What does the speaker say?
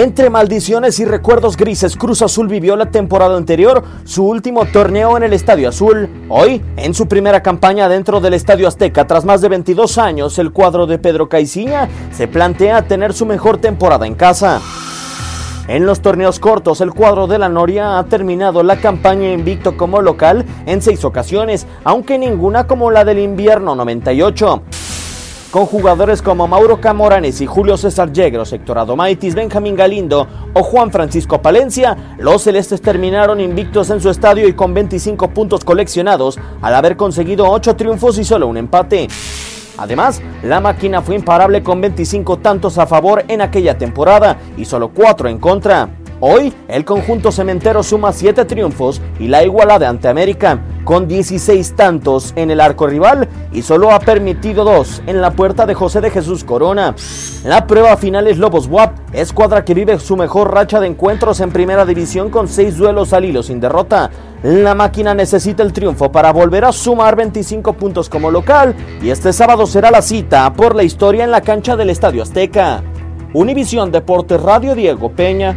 Entre maldiciones y recuerdos grises, Cruz Azul vivió la temporada anterior su último torneo en el Estadio Azul. Hoy, en su primera campaña dentro del Estadio Azteca, tras más de 22 años, el cuadro de Pedro Caiciña se plantea tener su mejor temporada en casa. En los torneos cortos, el cuadro de la Noria ha terminado la campaña invicto como local en seis ocasiones, aunque ninguna como la del invierno 98 con jugadores como Mauro Camoranes y Julio César Yegros, Héctor Adomaitis, Benjamín Galindo o Juan Francisco Palencia, los celestes terminaron invictos en su estadio y con 25 puntos coleccionados al haber conseguido 8 triunfos y solo un empate. Además, la máquina fue imparable con 25 tantos a favor en aquella temporada y solo 4 en contra. Hoy, el conjunto cementero suma 7 triunfos y la igualada ante América, con 16 tantos en el arco rival y solo ha permitido 2 en la puerta de José de Jesús Corona. La prueba final es Lobos WAP, escuadra que vive su mejor racha de encuentros en primera división con 6 duelos al hilo sin derrota. La máquina necesita el triunfo para volver a sumar 25 puntos como local y este sábado será la cita por la historia en la cancha del Estadio Azteca. Univisión Deportes Radio Diego Peña.